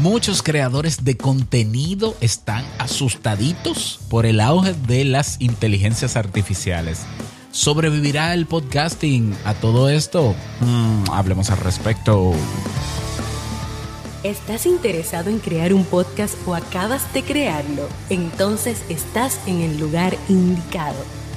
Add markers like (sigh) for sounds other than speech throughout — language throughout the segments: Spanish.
Muchos creadores de contenido están asustaditos por el auge de las inteligencias artificiales. ¿Sobrevivirá el podcasting a todo esto? Mm, hablemos al respecto. ¿Estás interesado en crear un podcast o acabas de crearlo? Entonces estás en el lugar indicado,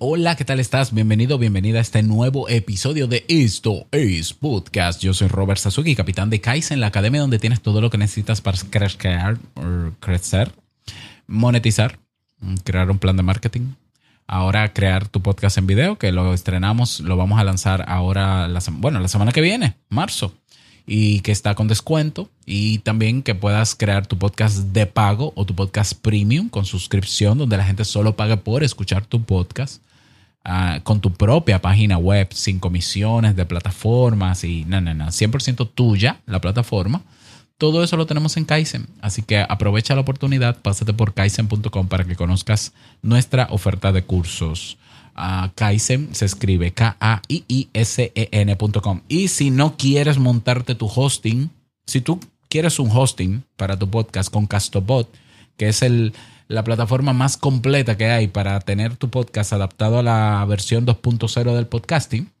Hola, ¿qué tal estás? Bienvenido, bienvenida a este nuevo episodio de Esto es Podcast. Yo soy Robert Sasuki, capitán de Kaizen, la academia donde tienes todo lo que necesitas para crecer, crecer monetizar, crear un plan de marketing. Ahora crear tu podcast en video, que lo estrenamos, lo vamos a lanzar ahora, bueno, la semana que viene, marzo y que está con descuento y también que puedas crear tu podcast de pago o tu podcast premium con suscripción donde la gente solo paga por escuchar tu podcast uh, con tu propia página web sin comisiones de plataformas y no, no, no, 100% tuya la plataforma. Todo eso lo tenemos en Kaizen, así que aprovecha la oportunidad, pásate por kaizen.com para que conozcas nuestra oferta de cursos. Kaizen se escribe K-A-I-I-S-E-N.com. Y si no quieres montarte tu hosting, si tú quieres un hosting para tu podcast con Castobot, que es el, la plataforma más completa que hay para tener tu podcast adaptado a la versión 2.0 del podcasting,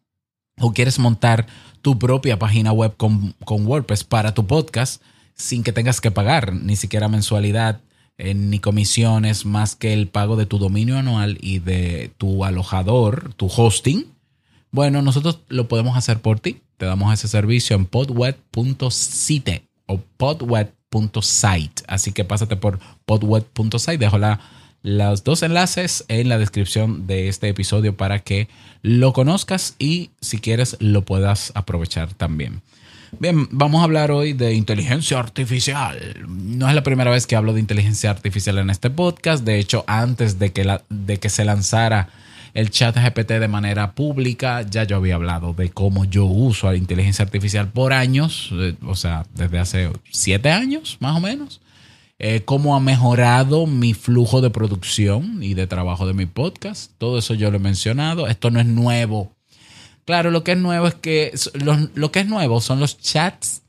o quieres montar tu propia página web con, con WordPress para tu podcast sin que tengas que pagar ni siquiera mensualidad ni comisiones más que el pago de tu dominio anual y de tu alojador, tu hosting, bueno, nosotros lo podemos hacer por ti. Te damos ese servicio en podweb.site o podweb.site. Así que pásate por podweb.site. Dejo la, los dos enlaces en la descripción de este episodio para que lo conozcas y si quieres lo puedas aprovechar también. Bien, vamos a hablar hoy de inteligencia artificial. No es la primera vez que hablo de inteligencia artificial en este podcast. De hecho, antes de que, de que se lanzara el chat GPT de manera pública, ya yo había hablado de cómo yo uso la inteligencia artificial por años, eh, o sea, desde hace siete años más o menos. Eh, cómo ha mejorado mi flujo de producción y de trabajo de mi podcast. Todo eso yo lo he mencionado. Esto no es nuevo Claro, lo que es nuevo es que lo, que es nuevo son los chats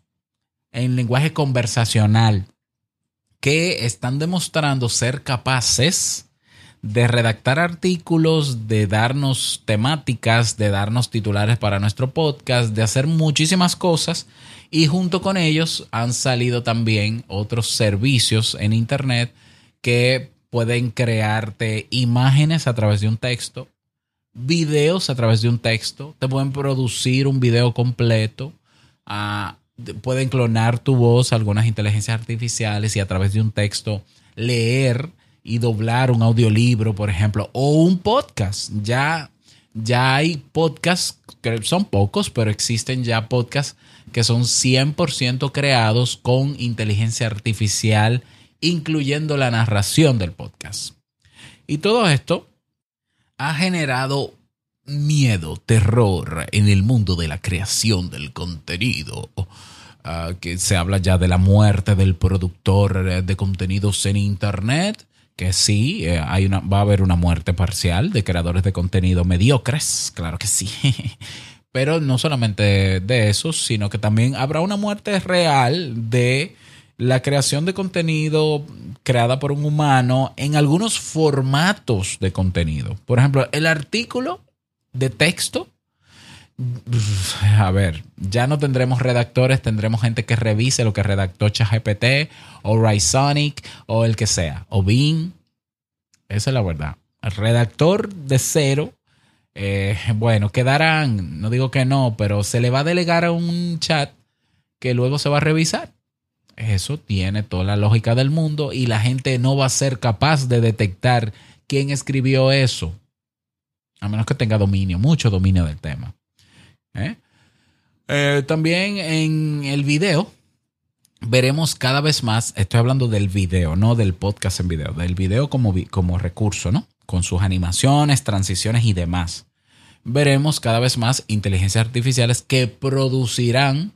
en lenguaje conversacional que están demostrando ser capaces de redactar artículos, de darnos temáticas, de darnos titulares para nuestro podcast, de hacer muchísimas cosas. Y junto con ellos han salido también otros servicios en Internet que pueden crearte imágenes a través de un texto, videos a través de un texto, te pueden producir un video completo, ah, pueden clonar tu voz algunas inteligencias artificiales y a través de un texto leer y doblar un audiolibro, por ejemplo, o un podcast. Ya, ya hay podcasts, que son pocos, pero existen ya podcasts que son 100% creados con inteligencia artificial, incluyendo la narración del podcast. Y todo esto ha generado miedo, terror en el mundo de la creación del contenido. Ah, que se habla ya de la muerte del productor de contenidos en Internet, que sí, eh, hay una, va a haber una muerte parcial de creadores de contenido mediocres, claro que sí. (laughs) Pero no solamente de eso, sino que también habrá una muerte real de la creación de contenido creada por un humano en algunos formatos de contenido. Por ejemplo, el artículo de texto. A ver, ya no tendremos redactores, tendremos gente que revise lo que redactó ChatGPT o Rysonic o el que sea, o Bing. Esa es la verdad. El redactor de cero, eh, bueno, quedarán, no digo que no, pero se le va a delegar a un chat que luego se va a revisar. Eso tiene toda la lógica del mundo y la gente no va a ser capaz de detectar quién escribió eso, a menos que tenga dominio, mucho dominio del tema. ¿eh? Eh, también en el video veremos cada vez más, estoy hablando del video, no del podcast en video, del video como, como recurso, ¿no? Con sus animaciones, transiciones y demás. Veremos cada vez más inteligencias artificiales que producirán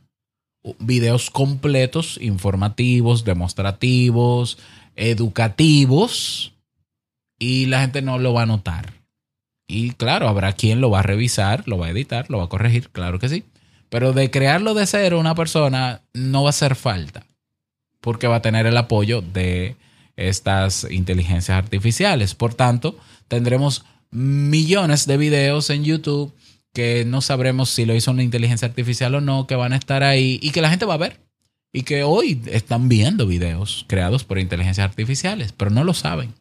videos completos, informativos, demostrativos, educativos, y la gente no lo va a notar. Y claro, habrá quien lo va a revisar, lo va a editar, lo va a corregir, claro que sí. Pero de crearlo de cero una persona no va a hacer falta, porque va a tener el apoyo de estas inteligencias artificiales. Por tanto, tendremos millones de videos en YouTube que no sabremos si lo hizo una inteligencia artificial o no, que van a estar ahí y que la gente va a ver. Y que hoy están viendo videos creados por inteligencias artificiales, pero no lo saben.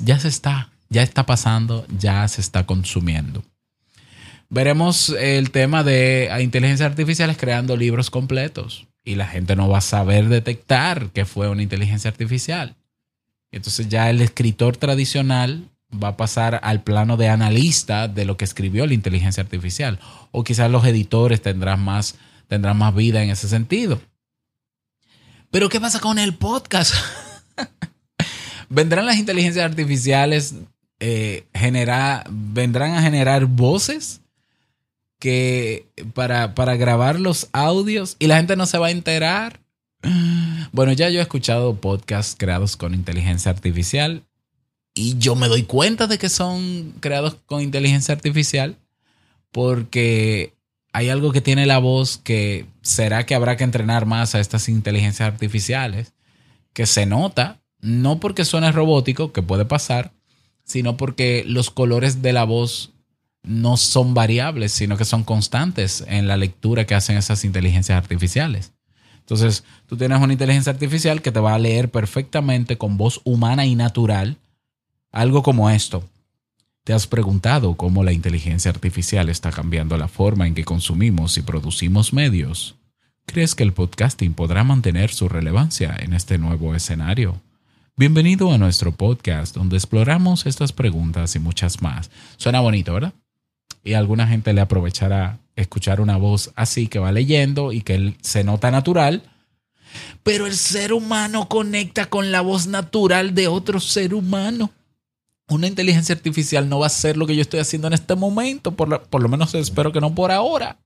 Ya se está, ya está pasando, ya se está consumiendo. Veremos el tema de inteligencias artificiales creando libros completos y la gente no va a saber detectar que fue una inteligencia artificial. Entonces ya el escritor tradicional va a pasar al plano de analista de lo que escribió la inteligencia artificial. O quizás los editores tendrán más, tendrán más vida en ese sentido. Pero ¿qué pasa con el podcast? (laughs) ¿Vendrán las inteligencias artificiales eh, vendrán a generar voces que para, para grabar los audios y la gente no se va a enterar? Bueno, ya yo he escuchado podcasts creados con inteligencia artificial y yo me doy cuenta de que son creados con inteligencia artificial porque hay algo que tiene la voz que será que habrá que entrenar más a estas inteligencias artificiales, que se nota, no porque suene robótico, que puede pasar, sino porque los colores de la voz no son variables, sino que son constantes en la lectura que hacen esas inteligencias artificiales. Entonces, tú tienes una inteligencia artificial que te va a leer perfectamente con voz humana y natural algo como esto. ¿Te has preguntado cómo la inteligencia artificial está cambiando la forma en que consumimos y producimos medios? ¿Crees que el podcasting podrá mantener su relevancia en este nuevo escenario? Bienvenido a nuestro podcast donde exploramos estas preguntas y muchas más. Suena bonito, ¿verdad? Y alguna gente le aprovechará escuchar una voz así que va leyendo y que se nota natural, pero el ser humano conecta con la voz natural de otro ser humano una inteligencia artificial no va a hacer lo que yo estoy haciendo en este momento, por, lo menos espero que no por ahora.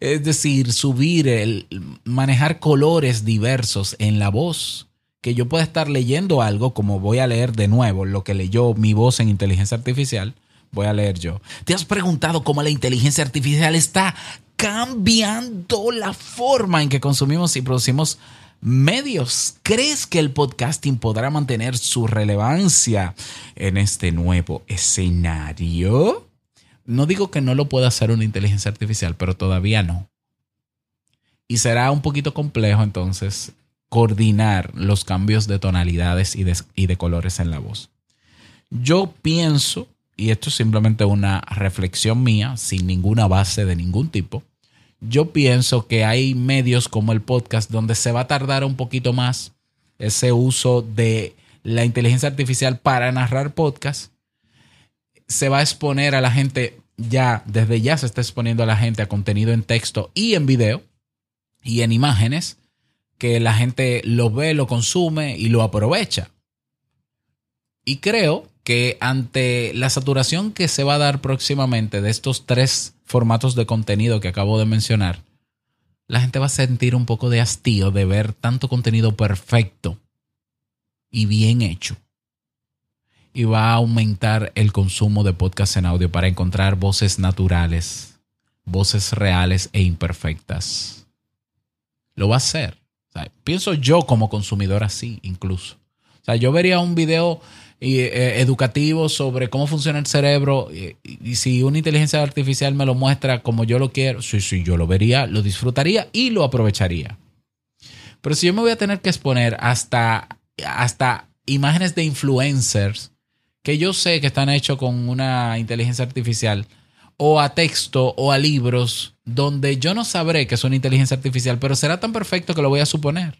Es decir, subir, el, manejar colores diversos en la voz. Que yo pueda estar leyendo algo, como voy a leer de nuevo lo que leyó mi voz en inteligencia artificial, voy a leer yo. ¿Te has preguntado cómo la inteligencia artificial está cambiando la forma en que consumimos y producimos medios. ¿Crees que el podcasting podrá mantener su relevancia en este nuevo escenario? No digo que no lo pueda hacer una inteligencia artificial, pero todavía no. Y será un poquito complejo entonces coordinar los cambios de tonalidades y de, y de colores en la voz. Yo pienso, y esto es simplemente una reflexión mía, sin ninguna base de ningún tipo, yo pienso que hay medios como el podcast donde se va a tardar un poquito más ese uso de la inteligencia artificial para narrar podcast. Se va a exponer a la gente ya, desde ya se está exponiendo a la gente a contenido en texto y en video y en imágenes que la gente lo ve, lo consume y lo aprovecha. Y creo que ante la saturación que se va a dar próximamente de estos tres formatos de contenido que acabo de mencionar, la gente va a sentir un poco de hastío de ver tanto contenido perfecto y bien hecho. Y va a aumentar el consumo de podcast en audio para encontrar voces naturales, voces reales e imperfectas. Lo va a hacer. pienso yo como consumidor así, incluso. O sea, yo vería un video y, eh, educativo sobre cómo funciona el cerebro y, si una inteligencia artificial me lo muestra como yo lo quiero, sí, sí, yo lo vería, lo disfrutaría y lo aprovecharía. Pero si yo me voy a tener que exponer hasta, hasta imágenes de influencers que yo sé que están hechos con una inteligencia artificial o a texto o a libros donde yo no sabré que es una inteligencia artificial, pero será tan perfecto que lo voy a suponer.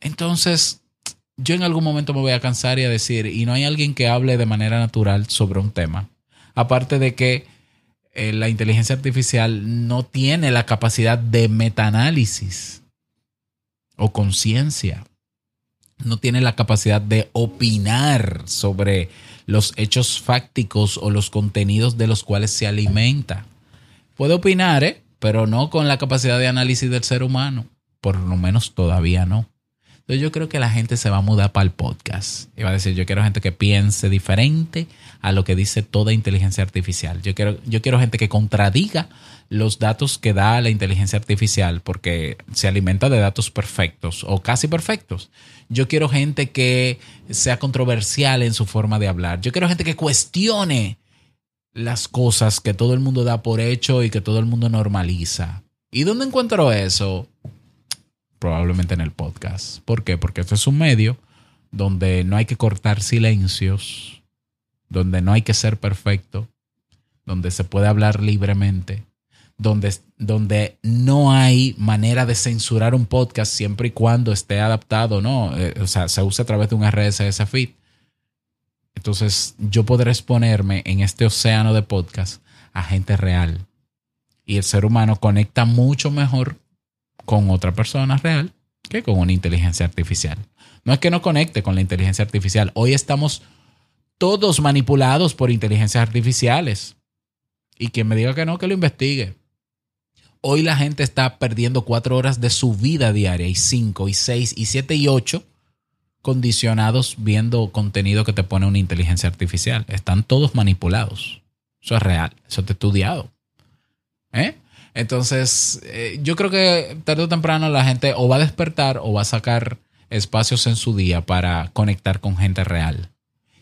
Entonces, yo en algún momento me voy a cansar y a decir, y no hay alguien que hable de manera natural sobre un tema. Aparte de que eh, la inteligencia artificial no tiene la capacidad de metaanálisis. o conciencia. No tiene la capacidad de opinar sobre los hechos fácticos o los contenidos de los cuales se alimenta. Puede opinar, ¿eh? pero no con la capacidad de análisis del ser humano. Por lo menos todavía no. Entonces yo creo que la gente se va a mudar para el podcast. Y va a decir, yo quiero gente que piense diferente a lo que dice toda inteligencia artificial. Yo quiero, yo quiero gente que contradiga los datos que da la inteligencia artificial porque se alimenta de datos perfectos o casi perfectos. Yo quiero gente que sea controversial en su forma de hablar. Yo quiero gente que cuestione las cosas que todo el mundo da por hecho y que todo el mundo normaliza. ¿Y dónde encuentro eso? Probablemente en el podcast. ¿Por qué? Porque este es un medio donde no hay que cortar silencios, donde no hay que ser perfecto, donde se puede hablar libremente, donde, donde no hay manera de censurar un podcast siempre y cuando esté adaptado, ¿no? Eh, o sea, se usa a través de un RSS feed. Entonces, yo podré exponerme en este océano de podcast a gente real. Y el ser humano conecta mucho mejor con otra persona real que con una inteligencia artificial. No es que no conecte con la inteligencia artificial. Hoy estamos todos manipulados por inteligencias artificiales. Y quien me diga que no, que lo investigue. Hoy la gente está perdiendo cuatro horas de su vida diaria y cinco y seis y siete y ocho condicionados viendo contenido que te pone una inteligencia artificial. Están todos manipulados. Eso es real. Eso te estudiado. ¿Eh? Entonces, eh, yo creo que tarde o temprano la gente o va a despertar o va a sacar espacios en su día para conectar con gente real.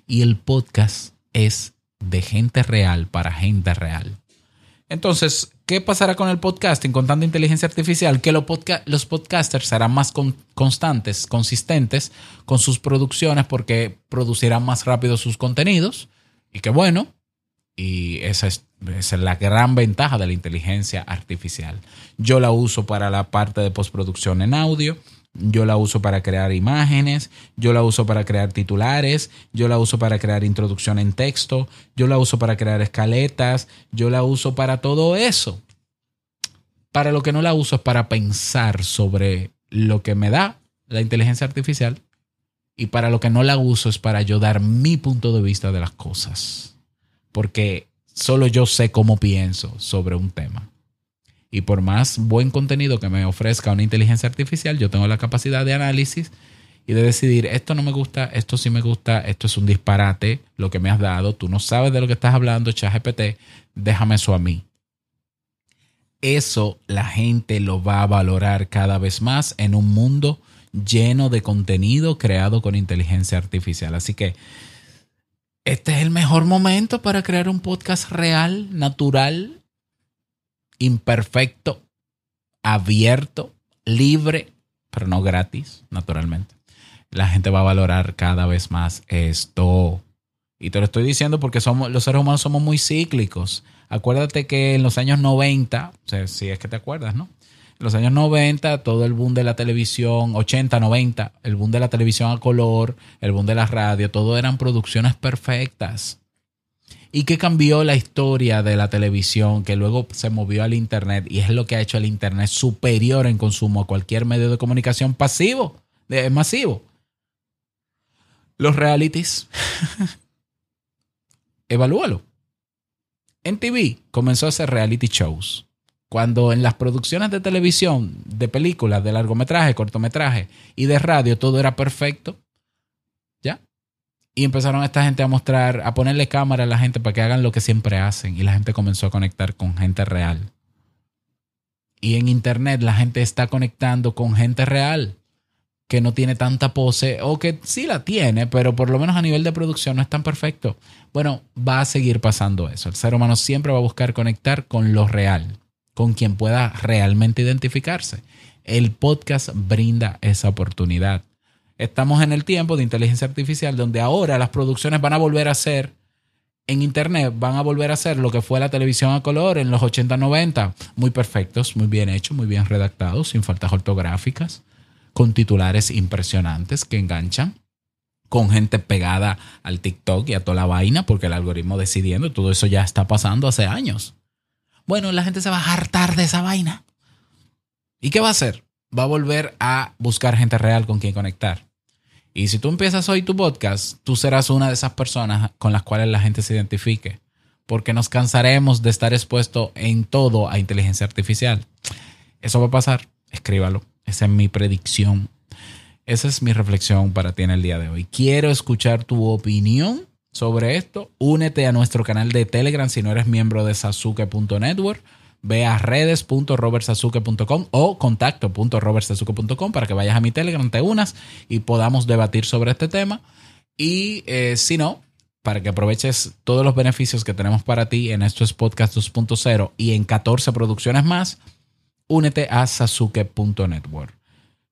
Y el podcast es de gente real para gente real. Entonces, ¿qué pasará con el podcasting con tanta inteligencia artificial? Que los, podcasters serán más constantes, consistentes con sus producciones porque producirán más rápido sus contenidos. Y qué bueno. Y esa es, esa es la gran ventaja de la inteligencia artificial. Yo la uso para la parte de postproducción en audio yo la uso para crear imágenes, yo la uso para crear titulares, yo la uso para crear introducción en texto, yo la uso para crear escaletas, yo la uso para todo eso. Para lo que no la uso es para pensar sobre lo que me da la inteligencia artificial y para lo que no la uso es para yo dar mi punto de vista de las cosas. Porque solo yo sé cómo pienso sobre un tema. Y por más buen contenido que me ofrezca una inteligencia artificial, yo tengo la capacidad de análisis y de decidir, esto no me gusta, esto sí me gusta, esto es un disparate, lo que me has dado, tú no sabes de lo que estás hablando, ChatGPT, déjame eso a mí. Eso la gente lo va a valorar cada vez más en un mundo lleno de contenido creado con inteligencia artificial. Así que este es el mejor momento para crear un podcast real, natural, imperfecto, abierto, libre, pero no gratis, naturalmente. La gente va a valorar cada vez más esto. Y te lo estoy diciendo porque somos, los seres humanos somos muy cíclicos. Acuérdate que en los años 90, si es que te acuerdas, ¿no? Los años 90, todo el boom de la televisión, 80, 90, el boom de la televisión a color, el boom de la radio, todo eran producciones perfectas y que cambió la historia de la televisión, que luego se movió al Internet y es lo que ha hecho el Internet superior en consumo a cualquier medio de comunicación pasivo, de, masivo. Los realities. (laughs) Evalúalo. En TV comenzó a hacer reality shows. Cuando en las producciones de televisión, de películas, de largometraje, cortometraje y de radio todo era perfecto, y empezaron esta gente a mostrar, a ponerle cámara a la gente para que hagan lo que siempre hacen. Y la gente comenzó a conectar con gente real. Y en Internet la gente está conectando con gente real que no tiene tanta pose o que sí la tiene, pero por lo menos a nivel de producción no es tan perfecto. Bueno, va a seguir pasando eso. El ser humano siempre va a buscar conectar con lo real, con quien pueda realmente identificarse. El podcast brinda esa oportunidad estamos en el tiempo de inteligencia artificial donde ahora las producciones van a volver a ser en internet, van a volver a ser lo que fue la televisión a color en los 80, 90, muy perfectos, muy bien hechos, muy bien redactados, sin faltas ortográficas, con titulares impresionantes que enganchan, con gente pegada al TikTok y a toda la vaina, porque el algoritmo decidiendo, todo eso ya está pasando hace años. Bueno, la gente se va a hartar de esa vaina. ¿Y qué va a hacer? va a volver a buscar gente real con quien conectar. Y si tú empiezas hoy tu podcast, tú serás una de esas personas con las cuales la gente se identifique. Porque nos cansaremos de estar expuesto en todo a inteligencia artificial. Eso va a pasar. Escríbalo. Esa es mi predicción. Esa es mi reflexión para ti en el día de hoy. Quiero escuchar tu opinión sobre esto. Únete a nuestro canal de Telegram si no eres miembro de sasuke.network ve a redes.robertsazuke.com o contacto.robertsazuke.com para que vayas a mi Telegram, te unas y podamos debatir sobre este tema. Y eh, si no, para que aproveches todos los beneficios que tenemos para ti en estos Podcast 2.0 y en 14 producciones más, únete a sasuke.network.